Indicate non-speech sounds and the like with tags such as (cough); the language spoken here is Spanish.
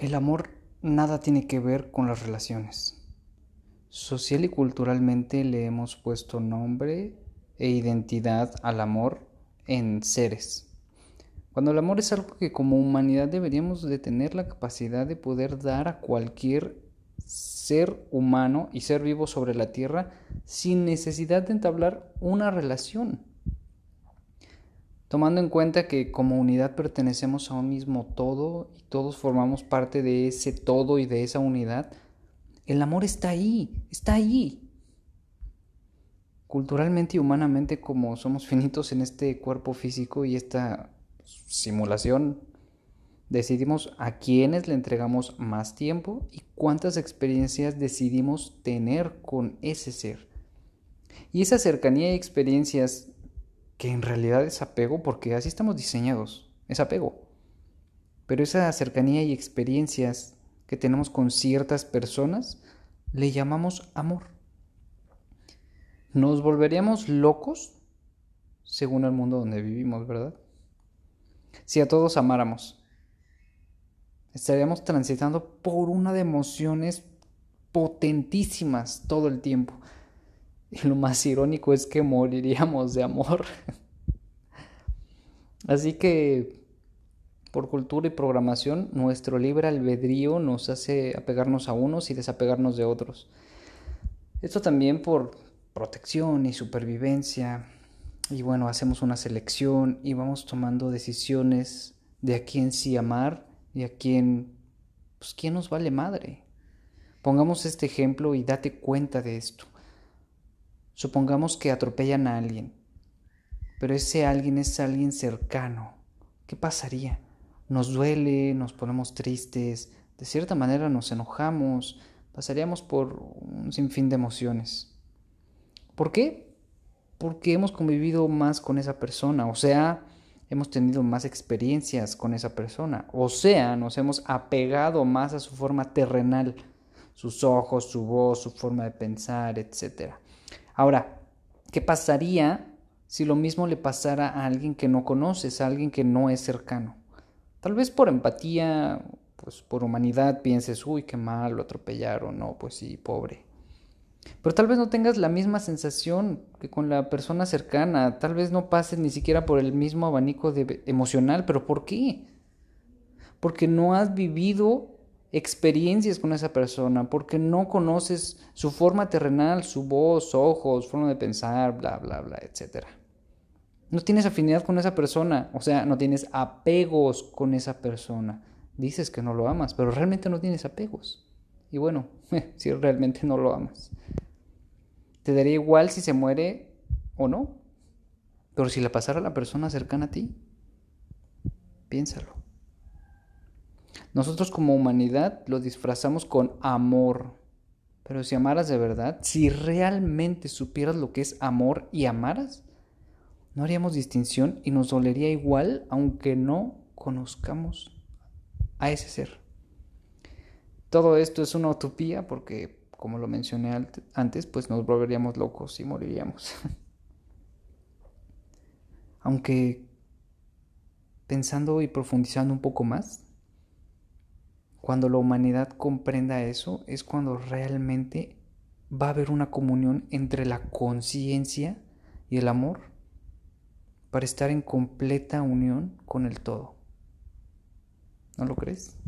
El amor nada tiene que ver con las relaciones. Social y culturalmente le hemos puesto nombre e identidad al amor en seres. Cuando el amor es algo que como humanidad deberíamos de tener la capacidad de poder dar a cualquier ser humano y ser vivo sobre la tierra sin necesidad de entablar una relación tomando en cuenta que como unidad pertenecemos a un mismo todo y todos formamos parte de ese todo y de esa unidad, el amor está ahí, está ahí. Culturalmente y humanamente como somos finitos en este cuerpo físico y esta simulación, decidimos a quiénes le entregamos más tiempo y cuántas experiencias decidimos tener con ese ser. Y esa cercanía y experiencias que en realidad es apego porque así estamos diseñados, es apego. Pero esa cercanía y experiencias que tenemos con ciertas personas le llamamos amor. Nos volveríamos locos según el mundo donde vivimos, ¿verdad? Si a todos amáramos, estaríamos transitando por una de emociones potentísimas todo el tiempo. (laughs) Y lo más irónico es que moriríamos de amor. (laughs) Así que, por cultura y programación, nuestro libre albedrío nos hace apegarnos a unos y desapegarnos de otros. Esto también por protección y supervivencia. Y bueno, hacemos una selección y vamos tomando decisiones de a quién sí amar y a quién, pues, quién nos vale madre. Pongamos este ejemplo y date cuenta de esto. Supongamos que atropellan a alguien, pero ese alguien es alguien cercano. ¿Qué pasaría? Nos duele, nos ponemos tristes, de cierta manera nos enojamos, pasaríamos por un sinfín de emociones. ¿Por qué? Porque hemos convivido más con esa persona, o sea, hemos tenido más experiencias con esa persona, o sea, nos hemos apegado más a su forma terrenal, sus ojos, su voz, su forma de pensar, etcétera. Ahora, ¿qué pasaría si lo mismo le pasara a alguien que no conoces, a alguien que no es cercano? Tal vez por empatía, pues por humanidad pienses, uy, qué mal, lo atropellaron, no, pues sí, pobre. Pero tal vez no tengas la misma sensación que con la persona cercana, tal vez no pases ni siquiera por el mismo abanico de emocional, pero ¿por qué? Porque no has vivido experiencias con esa persona, porque no conoces su forma terrenal, su voz, ojos, forma de pensar, bla, bla, bla, etc. No tienes afinidad con esa persona, o sea, no tienes apegos con esa persona. Dices que no lo amas, pero realmente no tienes apegos. Y bueno, (laughs) si realmente no lo amas. Te daría igual si se muere o no. Pero si le pasara a la persona cercana a ti, piénsalo. Nosotros como humanidad lo disfrazamos con amor. Pero si amaras de verdad, si realmente supieras lo que es amor y amaras, no haríamos distinción y nos dolería igual aunque no conozcamos a ese ser. Todo esto es una utopía porque, como lo mencioné antes, pues nos volveríamos locos y moriríamos. (laughs) aunque pensando y profundizando un poco más, cuando la humanidad comprenda eso, es cuando realmente va a haber una comunión entre la conciencia y el amor para estar en completa unión con el todo. ¿No lo crees?